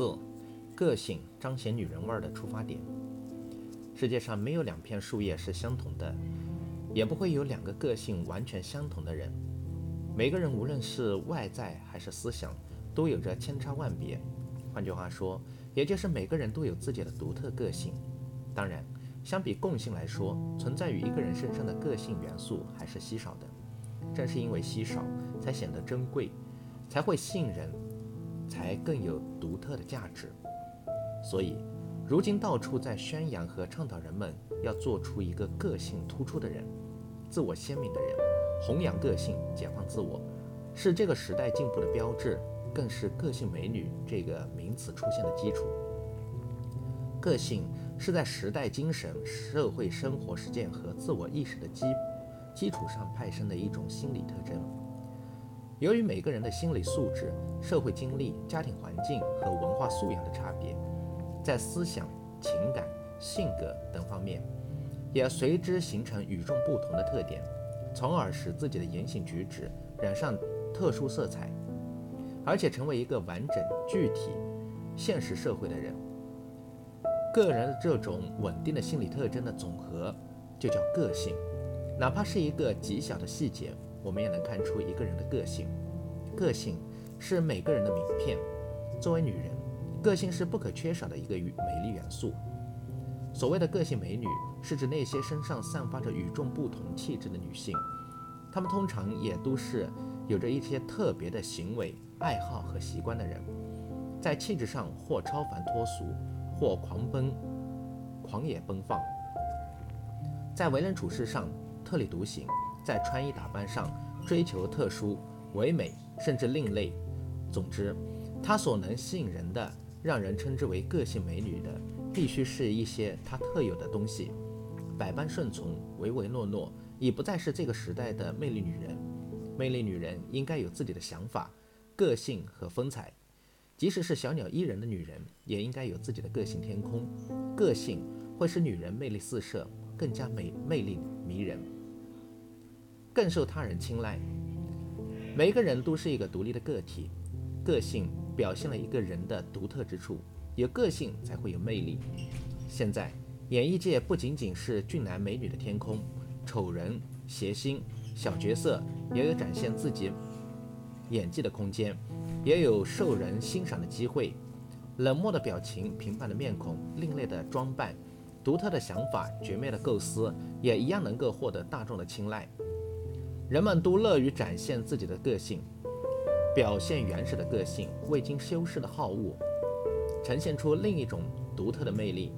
四，个性彰显女人味儿的出发点。世界上没有两片树叶是相同的，也不会有两个个性完全相同的人。每个人无论是外在还是思想，都有着千差万别。换句话说，也就是每个人都有自己的独特个性。当然，相比共性来说，存在于一个人身上的个性元素还是稀少的。正是因为稀少，才显得珍贵，才会吸引人，才更有独特的价值。所以，如今到处在宣扬和倡导人们要做出一个个性突出的人，自我鲜明的人，弘扬个性，解放自我，是这个时代进步的标志，更是“个性美女”这个名词出现的基础。个性是在时代精神、社会生活实践和自我意识的基基础上派生的一种心理特征。由于每个人的心理素质、社会经历、家庭环境和文化素养的差别，在思想、情感、性格等方面，也随之形成与众不同的特点，从而使自己的言行举止染上特殊色彩，而且成为一个完整、具体、现实社会的人。个人的这种稳定的心理特征的总和，就叫个性。哪怕是一个极小的细节，我们也能看出一个人的个性。个性是每个人的名片。作为女人，个性是不可缺少的一个与美丽元素。所谓的个性美女，是指那些身上散发着与众不同气质的女性。她们通常也都是有着一些特别的行为、爱好和习惯的人，在气质上或超凡脱俗。或狂奔、狂野奔放，在为人处事上特立独行，在穿衣打扮上追求特殊、唯美，甚至另类。总之，她所能吸引人的，让人称之为个性美女的，必须是一些她特有的东西。百般顺从、唯唯诺诺，已不再是这个时代的魅力女人。魅力女人应该有自己的想法、个性和风采。即使是小鸟依人的女人，也应该有自己的个性天空。个性会使女人魅力四射，更加美魅力迷人，更受他人青睐。每一个人都是一个独立的个体，个性表现了一个人的独特之处。有个性才会有魅力。现在，演艺界不仅仅是俊男美女的天空，丑人、谐星、小角色也有展现自己演技的空间。也有受人欣赏的机会。冷漠的表情、平凡的面孔、另类的装扮、独特的想法、绝妙的构思，也一样能够获得大众的青睐。人们都乐于展现自己的个性，表现原始的个性，未经修饰的好恶，呈现出另一种独特的魅力。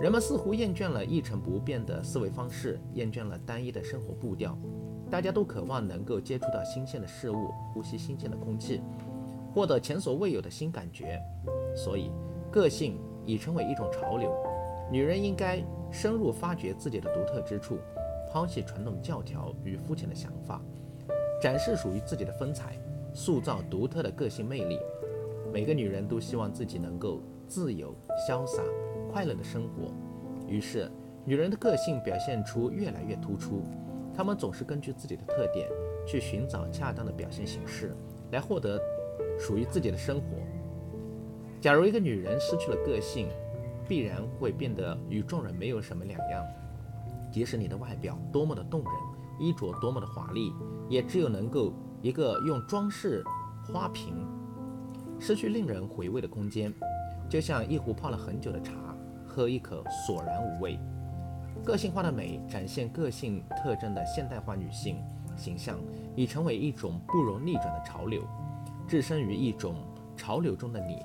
人们似乎厌倦了一成不变的思维方式，厌倦了单一的生活步调。大家都渴望能够接触到新鲜的事物，呼吸新鲜的空气，获得前所未有的新感觉。所以，个性已成为一种潮流。女人应该深入发掘自己的独特之处，抛弃传统教条与肤浅的想法，展示属于自己的风采，塑造独特的个性魅力。每个女人都希望自己能够自由、潇洒、快乐的生活。于是，女人的个性表现出越来越突出。她们总是根据自己的特点去寻找恰当的表现形式，来获得属于自己的生活。假如一个女人失去了个性，必然会变得与众人没有什么两样。即使你的外表多么的动人，衣着多么的华丽，也只有能够一个用装饰花瓶，失去令人回味的空间，就像一壶泡了很久的茶，喝一口索然无味。个性化的美，展现个性特征的现代化女性形象，已成为一种不容逆转的潮流。置身于一种潮流中的你，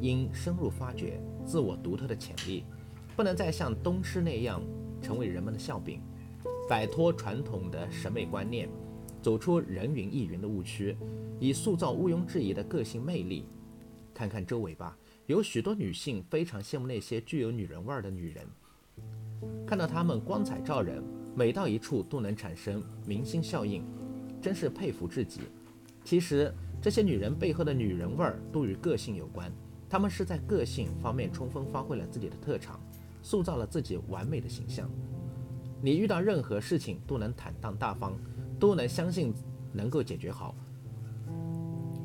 应深入发掘自我独特的潜力，不能再像东施那样成为人们的笑柄，摆脱传统的审美观念，走出人云亦云的误区，以塑造毋庸置疑的个性魅力。看看周围吧，有许多女性非常羡慕那些具有女人味儿的女人。看到她们光彩照人，每到一处都能产生明星效应，真是佩服至极。其实这些女人背后的女人味儿都与个性有关，她们是在个性方面充分发挥了自己的特长，塑造了自己完美的形象。你遇到任何事情都能坦荡大方，都能相信能够解决好。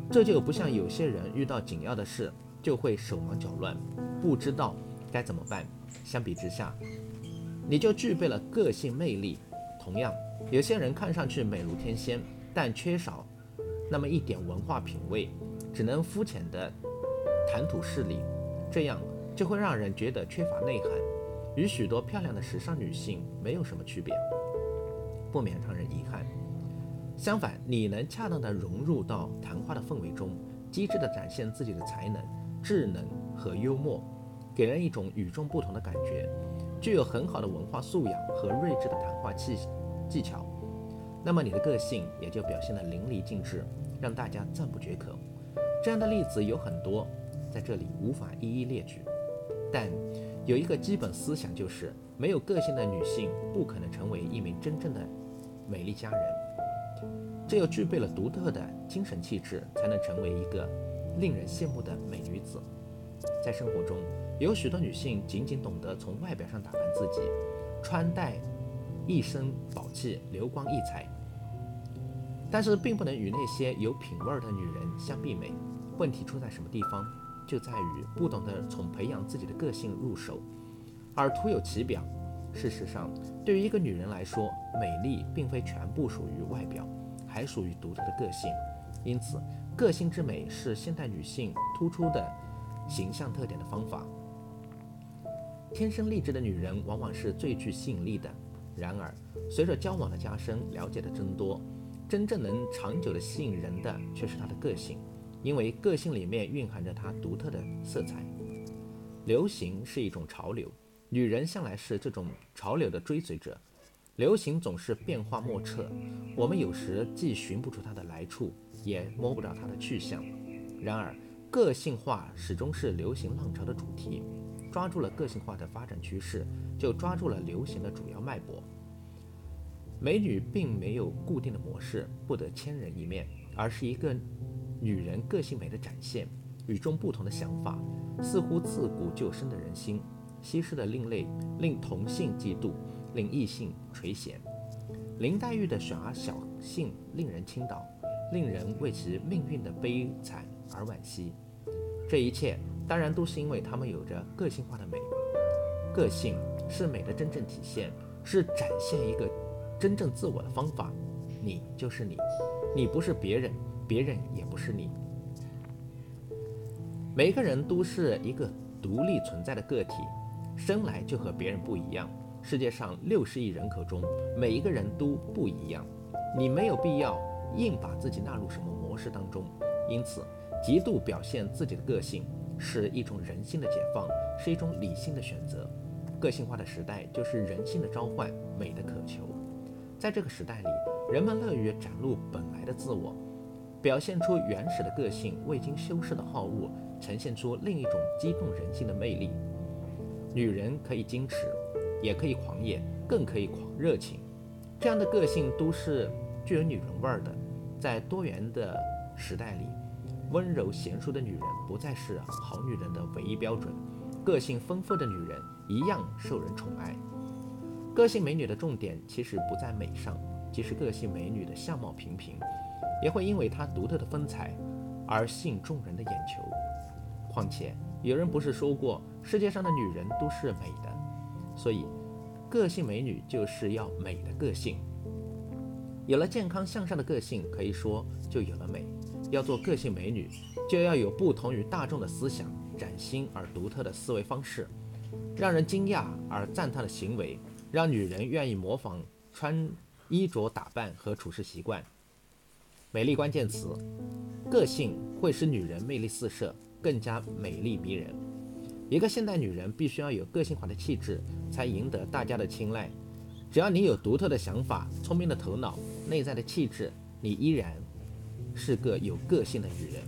这就不像有些人遇到紧要的事，就会手忙脚乱，不知道该怎么办。相比之下，你就具备了个性魅力。同样，有些人看上去美如天仙，但缺少那么一点文化品味，只能肤浅的谈吐事理，这样就会让人觉得缺乏内涵，与许多漂亮的时尚女性没有什么区别，不免让人遗憾。相反，你能恰当的融入到谈话的氛围中，机智的展现自己的才能、智能和幽默，给人一种与众不同的感觉，具有很好的文化素养和睿智的谈话技技巧，那么你的个性也就表现得淋漓尽致，让大家赞不绝口。这样的例子有很多，在这里无法一一列举，但有一个基本思想就是：没有个性的女性不可能成为一名真正的美丽佳人。只有具备了独特的精神气质，才能成为一个令人羡慕的美女子。在生活中，有许多女性仅仅懂得从外表上打扮自己，穿戴一身宝气，流光溢彩，但是并不能与那些有品味的女人相媲美。问题出在什么地方？就在于不懂得从培养自己的个性入手，而徒有其表。事实上，对于一个女人来说，美丽并非全部属于外表。还属于独特的个性，因此，个性之美是现代女性突出的形象特点的方法。天生丽质的女人往往是最具吸引力的。然而，随着交往的加深，了解的增多，真正能长久的吸引人的却是她的个性，因为个性里面蕴含着她独特的色彩。流行是一种潮流，女人向来是这种潮流的追随者。流行总是变化莫测，我们有时既寻不出它的来处，也摸不着它的去向。然而，个性化始终是流行浪潮的主题。抓住了个性化的发展趋势，就抓住了流行的主要脉搏。美女并没有固定的模式，不得千人一面，而是一个女人个性美的展现。与众不同的想法，似乎自古就深的人心。西施的另类，令同性嫉妒。令异性垂涎，林黛玉的耍小性令人倾倒，令人为其命运的悲惨而惋惜。这一切当然都是因为她们有着个性化的美。个性是美的真正体现，是展现一个真正自我的方法。你就是你，你不是别人，别人也不是你。每个人都是一个独立存在的个体，生来就和别人不一样。世界上六十亿人口中，每一个人都不一样，你没有必要硬把自己纳入什么模式当中。因此，极度表现自己的个性是一种人性的解放，是一种理性的选择。个性化的时代就是人性的召唤，美的渴求。在这个时代里，人们乐于展露本来的自我，表现出原始的个性，未经修饰的好恶，呈现出另一种激动人心的魅力。女人可以矜持。也可以狂野，更可以狂热情，这样的个性都是具有女人味儿的。在多元的时代里，温柔娴熟的女人不再是好女人的唯一标准，个性丰富的女人一样受人宠爱。个性美女的重点其实不在美上，即使个性美女的相貌平平，也会因为她独特的风采而吸引众人的眼球。况且，有人不是说过，世界上的女人都是美的。所以，个性美女就是要美的个性。有了健康向上的个性，可以说就有了美。要做个性美女，就要有不同于大众的思想，崭新而独特的思维方式，让人惊讶而赞叹的行为，让女人愿意模仿穿衣着打扮和处事习惯。美丽关键词：个性会使女人魅力四射，更加美丽迷人。一个现代女人必须要有个性化的气质，才赢得大家的青睐。只要你有独特的想法、聪明的头脑、内在的气质，你依然是个有个性的女人。